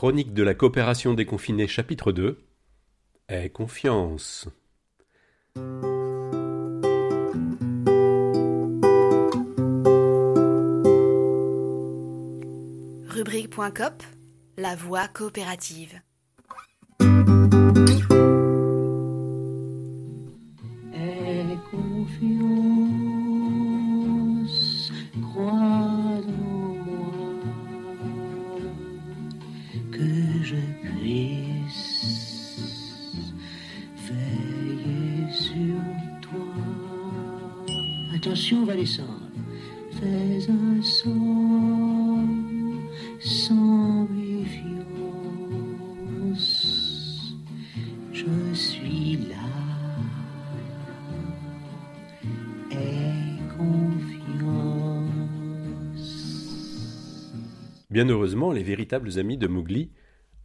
Chronique de la coopération déconfinée chapitre 2 Aie confiance. Rubrique.cop La voie coopérative. Fais. Bien heureusement, les véritables amis de Mowgli,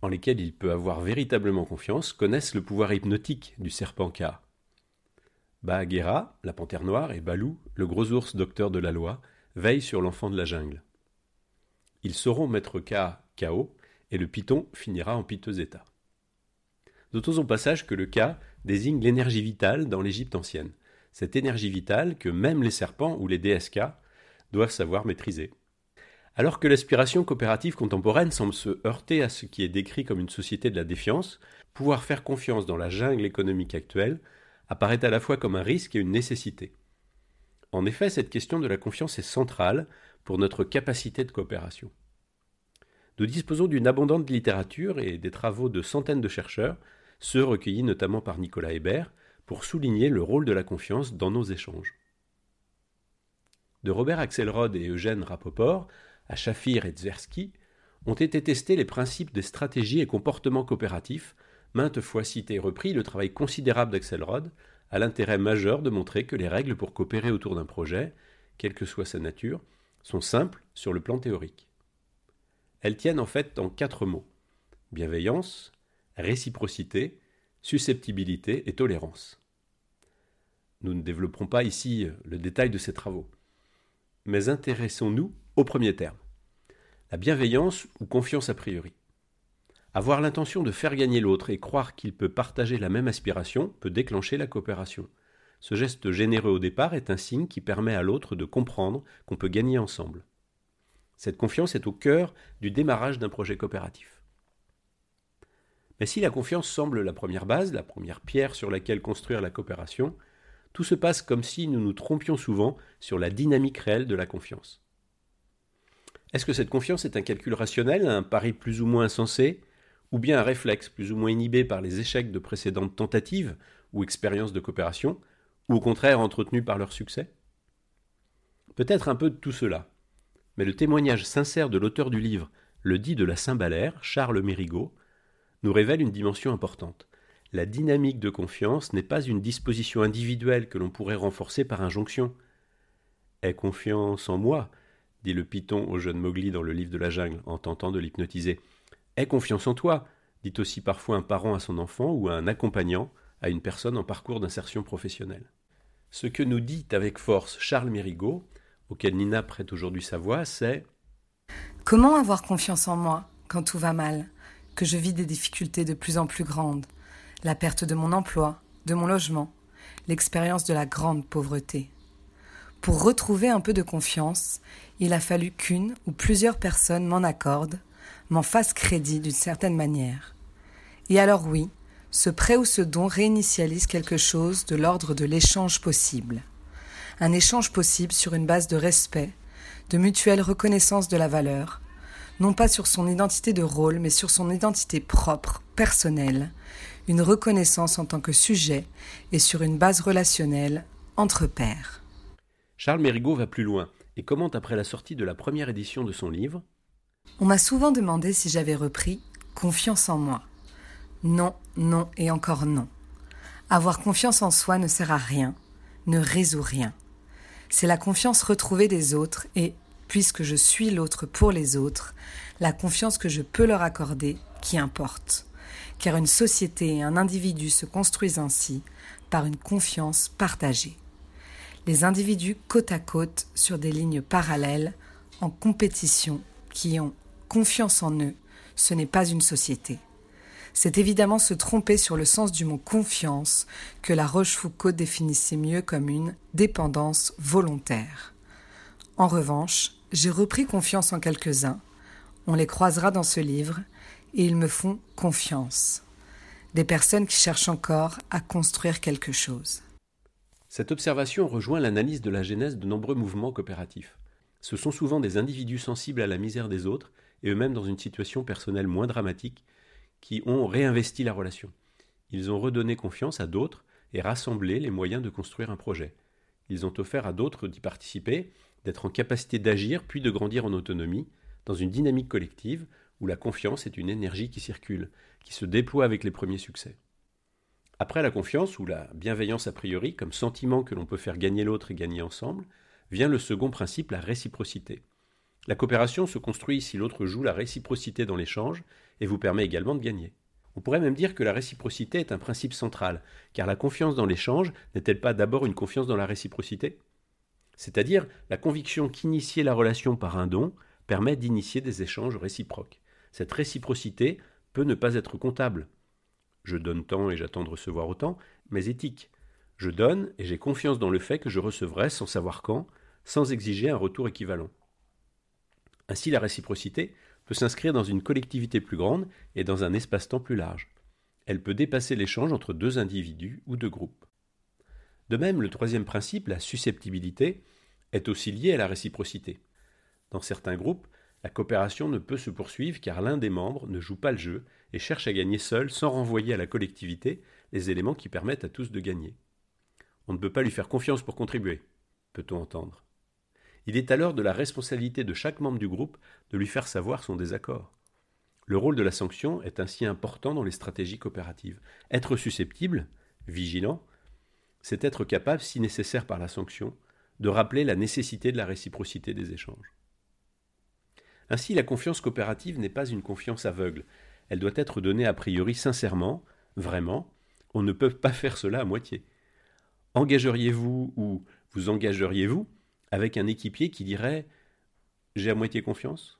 en lesquels il peut avoir véritablement confiance, connaissent le pouvoir hypnotique du serpent K. Bagheera, la panthère noire, et Balou, le gros ours docteur de la loi, veillent sur l'enfant de la jungle. Ils sauront mettre K KO et le python finira en piteux état. Notons au passage que le K désigne l'énergie vitale dans l'Égypte ancienne, cette énergie vitale que même les serpents ou les DSK doivent savoir maîtriser. Alors que l'aspiration coopérative contemporaine semble se heurter à ce qui est décrit comme une société de la défiance, pouvoir faire confiance dans la jungle économique actuelle apparaît à la fois comme un risque et une nécessité. En effet, cette question de la confiance est centrale pour notre capacité de coopération. Nous disposons d'une abondante littérature et des travaux de centaines de chercheurs, ceux recueillis notamment par Nicolas Hébert, pour souligner le rôle de la confiance dans nos échanges. De Robert Axelrod et Eugène Rapoport à Shafir et Tversky ont été testés les principes des stratégies et comportements coopératifs, maintes fois cités et repris le travail considérable d'Axelrod l'intérêt majeur de montrer que les règles pour coopérer autour d'un projet, quelle que soit sa nature, sont simples sur le plan théorique. Elles tiennent en fait en quatre mots bienveillance, réciprocité, susceptibilité et tolérance. Nous ne développerons pas ici le détail de ces travaux, mais intéressons-nous au premier terme la bienveillance ou confiance a priori. Avoir l'intention de faire gagner l'autre et croire qu'il peut partager la même aspiration peut déclencher la coopération. Ce geste généreux au départ est un signe qui permet à l'autre de comprendre qu'on peut gagner ensemble. Cette confiance est au cœur du démarrage d'un projet coopératif. Mais si la confiance semble la première base, la première pierre sur laquelle construire la coopération, tout se passe comme si nous nous trompions souvent sur la dynamique réelle de la confiance. Est-ce que cette confiance est un calcul rationnel, un pari plus ou moins insensé, ou bien un réflexe plus ou moins inhibé par les échecs de précédentes tentatives ou expériences de coopération, ou au contraire entretenu par leur succès? Peut-être un peu de tout cela. Mais le témoignage sincère de l'auteur du livre, le dit de la Saint-Balaire, Charles Mérigot, nous révèle une dimension importante. La dynamique de confiance n'est pas une disposition individuelle que l'on pourrait renforcer par injonction. Aie confiance en moi, dit le python au jeune Mowgli dans le livre de la jungle, en tentant de l'hypnotiser. Aie confiance en toi, dit aussi parfois un parent à son enfant ou un accompagnant à une personne en parcours d'insertion professionnelle. Ce que nous dit avec force Charles Mérigot, auquel Nina prête aujourd'hui sa voix, c'est Comment avoir confiance en moi quand tout va mal, que je vis des difficultés de plus en plus grandes, la perte de mon emploi, de mon logement, l'expérience de la grande pauvreté? Pour retrouver un peu de confiance, il a fallu qu'une ou plusieurs personnes m'en accordent, m'en fassent crédit d'une certaine manière. Et alors oui, ce prêt ou ce don réinitialise quelque chose de l'ordre de l'échange possible. Un échange possible sur une base de respect, de mutuelle reconnaissance de la valeur, non pas sur son identité de rôle, mais sur son identité propre, personnelle, une reconnaissance en tant que sujet et sur une base relationnelle entre pairs. Charles Mérigot va plus loin et commente après la sortie de la première édition de son livre On m'a souvent demandé si j'avais repris confiance en moi. Non, non et encore non. Avoir confiance en soi ne sert à rien, ne résout rien. C'est la confiance retrouvée des autres et, puisque je suis l'autre pour les autres, la confiance que je peux leur accorder qui importe. Car une société et un individu se construisent ainsi par une confiance partagée les individus côte à côte sur des lignes parallèles, en compétition, qui ont confiance en eux, ce n'est pas une société. C'est évidemment se tromper sur le sens du mot confiance que la Rochefoucauld définissait mieux comme une dépendance volontaire. En revanche, j'ai repris confiance en quelques-uns, on les croisera dans ce livre, et ils me font confiance. Des personnes qui cherchent encore à construire quelque chose. Cette observation rejoint l'analyse de la genèse de nombreux mouvements coopératifs. Ce sont souvent des individus sensibles à la misère des autres et eux-mêmes dans une situation personnelle moins dramatique qui ont réinvesti la relation. Ils ont redonné confiance à d'autres et rassemblé les moyens de construire un projet. Ils ont offert à d'autres d'y participer, d'être en capacité d'agir puis de grandir en autonomie, dans une dynamique collective où la confiance est une énergie qui circule, qui se déploie avec les premiers succès. Après la confiance ou la bienveillance a priori comme sentiment que l'on peut faire gagner l'autre et gagner ensemble, vient le second principe, la réciprocité. La coopération se construit si l'autre joue la réciprocité dans l'échange et vous permet également de gagner. On pourrait même dire que la réciprocité est un principe central, car la confiance dans l'échange n'est-elle pas d'abord une confiance dans la réciprocité? C'est-à-dire la conviction qu'initier la relation par un don permet d'initier des échanges réciproques. Cette réciprocité peut ne pas être comptable, je donne tant et j'attends de recevoir autant, mais éthique. Je donne et j'ai confiance dans le fait que je recevrai sans savoir quand, sans exiger un retour équivalent. Ainsi la réciprocité peut s'inscrire dans une collectivité plus grande et dans un espace-temps plus large. Elle peut dépasser l'échange entre deux individus ou deux groupes. De même, le troisième principe, la susceptibilité, est aussi lié à la réciprocité. Dans certains groupes, la coopération ne peut se poursuivre car l'un des membres ne joue pas le jeu et cherche à gagner seul sans renvoyer à la collectivité les éléments qui permettent à tous de gagner. On ne peut pas lui faire confiance pour contribuer, peut-on entendre. Il est alors de la responsabilité de chaque membre du groupe de lui faire savoir son désaccord. Le rôle de la sanction est ainsi important dans les stratégies coopératives. Être susceptible, vigilant, c'est être capable, si nécessaire par la sanction, de rappeler la nécessité de la réciprocité des échanges. Ainsi, la confiance coopérative n'est pas une confiance aveugle. Elle doit être donnée a priori sincèrement, vraiment. On ne peut pas faire cela à moitié. Engageriez-vous ou vous engageriez-vous avec un équipier qui dirait J'ai à moitié confiance?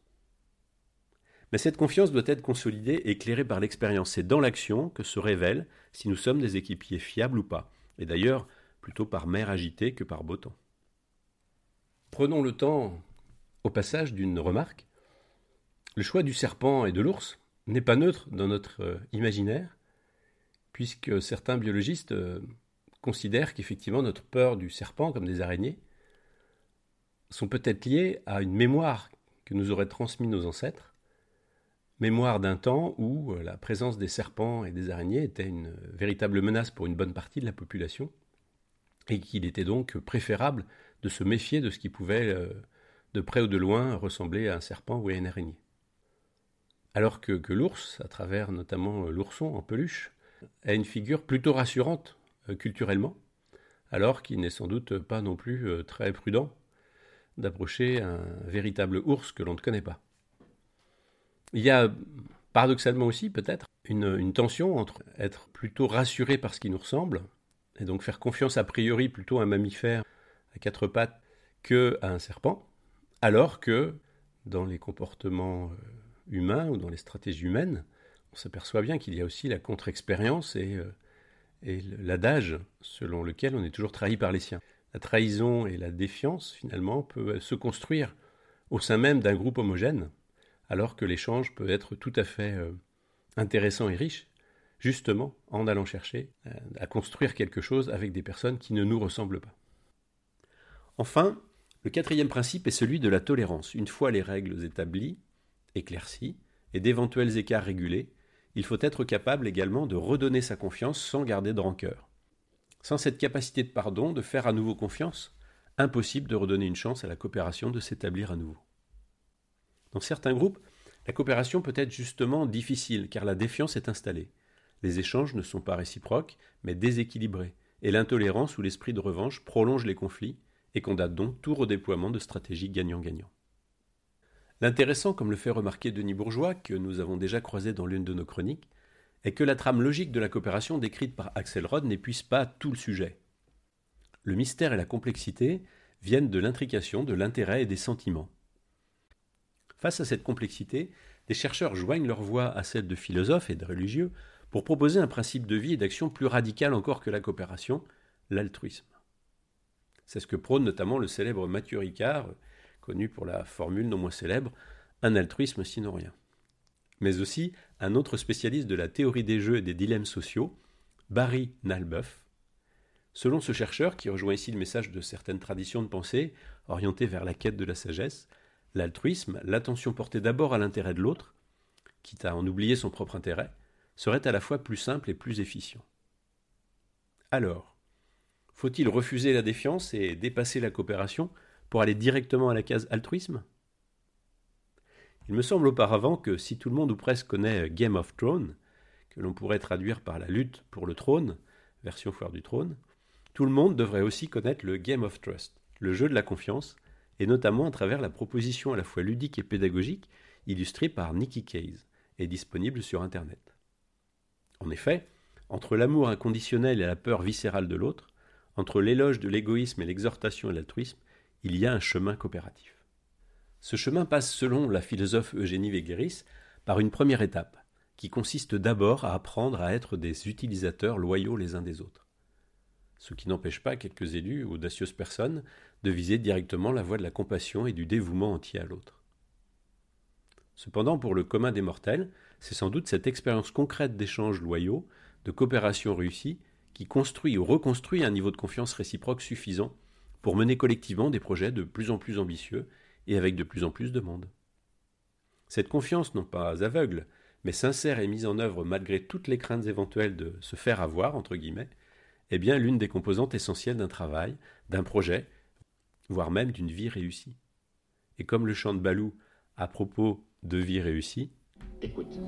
Mais cette confiance doit être consolidée et éclairée par l'expérience. C'est dans l'action que se révèle si nous sommes des équipiers fiables ou pas. Et d'ailleurs, plutôt par mer agitée que par beau temps. Prenons le temps, au passage, d'une remarque. Le choix du serpent et de l'ours n'est pas neutre dans notre euh, imaginaire, puisque certains biologistes euh, considèrent qu'effectivement notre peur du serpent comme des araignées sont peut-être liées à une mémoire que nous auraient transmis nos ancêtres, mémoire d'un temps où euh, la présence des serpents et des araignées était une véritable menace pour une bonne partie de la population, et qu'il était donc préférable de se méfier de ce qui pouvait, de près ou de loin, ressembler à un serpent ou à une araignée. Alors que, l'ours, à travers notamment euh, l'ourson en peluche, a une figure plutôt rassurante euh, culturellement, alors qu'il n'est sans doute pas non plus euh, très prudent d'approcher un véritable ours que l'on ne connaît pas. Il y a paradoxalement aussi peut-être une, tension entre être plutôt rassuré par ce qui nous ressemble, et donc faire confiance a priori plutôt à un mammifère à quatre pattes que à un serpent, alors que dans les comportements humain ou dans les stratégies humaines, on s'aperçoit bien qu'il y a aussi la contre-expérience et, euh, et l'adage selon lequel on est toujours trahi par les siens. La trahison et la défiance, finalement, peuvent se construire au sein même d'un groupe homogène, alors que l'échange peut être tout à fait euh, intéressant et riche, justement en allant chercher euh, à construire quelque chose avec des personnes qui ne nous ressemblent pas. Enfin, le quatrième principe est celui de la tolérance. Une fois les règles établies, éclairci et d'éventuels écarts régulés, il faut être capable également de redonner sa confiance sans garder de rancœur. Sans cette capacité de pardon, de faire à nouveau confiance, impossible de redonner une chance à la coopération de s'établir à nouveau. Dans certains groupes, la coopération peut être justement difficile car la défiance est installée. Les échanges ne sont pas réciproques, mais déséquilibrés, et l'intolérance ou l'esprit de revanche prolonge les conflits et condamne donc tout redéploiement de stratégies gagnant-gagnant. L'intéressant, comme le fait remarquer Denis Bourgeois, que nous avons déjà croisé dans l'une de nos chroniques, est que la trame logique de la coopération décrite par Axel Rod n'épuise pas tout le sujet. Le mystère et la complexité viennent de l'intrication, de l'intérêt et des sentiments. Face à cette complexité, des chercheurs joignent leur voix à celle de philosophes et de religieux pour proposer un principe de vie et d'action plus radical encore que la coopération, l'altruisme. C'est ce que prône notamment le célèbre Mathieu Ricard, connu pour la formule non moins célèbre Un altruisme sinon rien. Mais aussi un autre spécialiste de la théorie des jeux et des dilemmes sociaux, Barry Nalbuff. Selon ce chercheur, qui rejoint ici le message de certaines traditions de pensée orientées vers la quête de la sagesse, l'altruisme, l'attention portée d'abord à l'intérêt de l'autre, quitte à en oublier son propre intérêt, serait à la fois plus simple et plus efficient. Alors, faut-il refuser la défiance et dépasser la coopération pour aller directement à la case altruisme Il me semble auparavant que si tout le monde ou presque connaît Game of Thrones, que l'on pourrait traduire par la lutte pour le trône, version foire du trône, tout le monde devrait aussi connaître le Game of Trust, le jeu de la confiance, et notamment à travers la proposition à la fois ludique et pédagogique illustrée par Nicky Case et disponible sur Internet. En effet, entre l'amour inconditionnel et la peur viscérale de l'autre, entre l'éloge de l'égoïsme et l'exhortation à l'altruisme, il y a un chemin coopératif. Ce chemin passe, selon la philosophe Eugénie Véguéris, par une première étape, qui consiste d'abord à apprendre à être des utilisateurs loyaux les uns des autres. Ce qui n'empêche pas quelques élus, audacieuses personnes, de viser directement la voie de la compassion et du dévouement entier à l'autre. Cependant, pour le commun des mortels, c'est sans doute cette expérience concrète d'échanges loyaux, de coopération réussie, qui construit ou reconstruit un niveau de confiance réciproque suffisant pour mener collectivement des projets de plus en plus ambitieux et avec de plus en plus de monde. Cette confiance non pas aveugle, mais sincère et mise en œuvre malgré toutes les craintes éventuelles de se faire avoir, entre guillemets, est bien l'une des composantes essentielles d'un travail, d'un projet, voire même d'une vie réussie. Et comme le chant de Balou à propos de vie réussie. Écoute,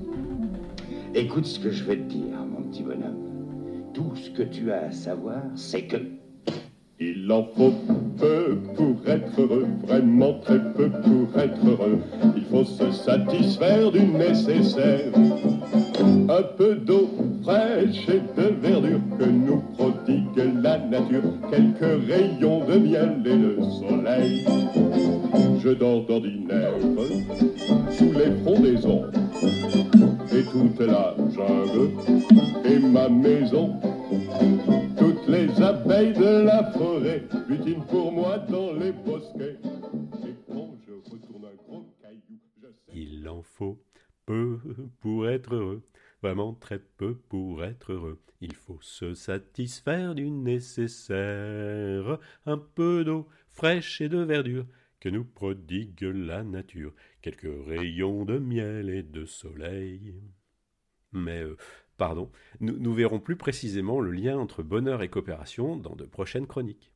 écoute ce que je vais te dire, mon petit bonhomme. Tout ce que tu as à savoir, c'est que... Il en faut peu pour être heureux, vraiment très peu pour être heureux. Il faut se satisfaire du nécessaire. Un peu d'eau fraîche et de verdure que nous prodigue la nature. Quelques rayons de miel et le soleil. Je dors d'ordinaire sous les frondaisons et toute la jungle très peu pour être heureux. Il faut se satisfaire du nécessaire, un peu d'eau fraîche et de verdure que nous prodigue la nature, quelques rayons de miel et de soleil. Mais, euh, pardon, nous, nous verrons plus précisément le lien entre bonheur et coopération dans de prochaines chroniques.